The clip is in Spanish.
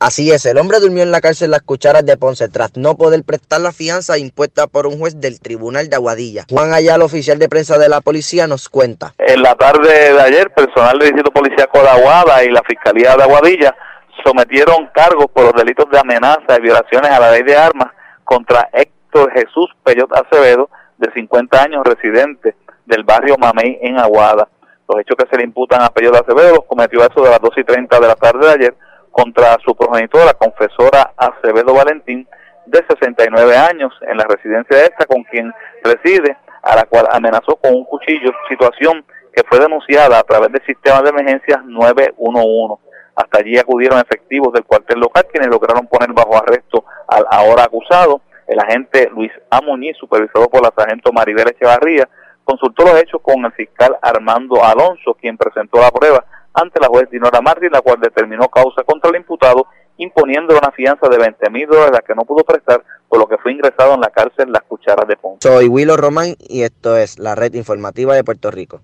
Así es, el hombre durmió en la cárcel Las Cucharas de Ponce tras no poder prestar la fianza impuesta por un juez del Tribunal de Aguadilla. Juan Ayala, oficial de prensa de la policía, nos cuenta. En la tarde de ayer, personal del Distrito Policíaco de Aguada y la Fiscalía de Aguadilla sometieron cargos por los delitos de amenaza y violaciones a la ley de armas contra Héctor Jesús Peyot Acevedo, de 50 años, residente del barrio Mamey en Aguada. Los hechos que se le imputan a Peyot Acevedo cometió eso de las 2 y 30 de la tarde de ayer contra su progenitora, confesora Acevedo Valentín, de 69 años, en la residencia de esta, con quien reside, a la cual amenazó con un cuchillo, situación que fue denunciada a través del sistema de emergencias 911. Hasta allí acudieron efectivos del cuartel local, quienes lograron poner bajo arresto al ahora acusado. El agente Luis A. Supervisado por la sargento Maribel Echevarría, consultó los hechos con el fiscal Armando Alonso, quien presentó la prueba ante la juez Dinora Martín, la cual determinó causa contra el imputado, imponiendo una fianza de 20 mil dólares, la que no pudo prestar, por lo que fue ingresado en la cárcel Las Cucharas de Ponce. Soy Willo Román y esto es la red informativa de Puerto Rico.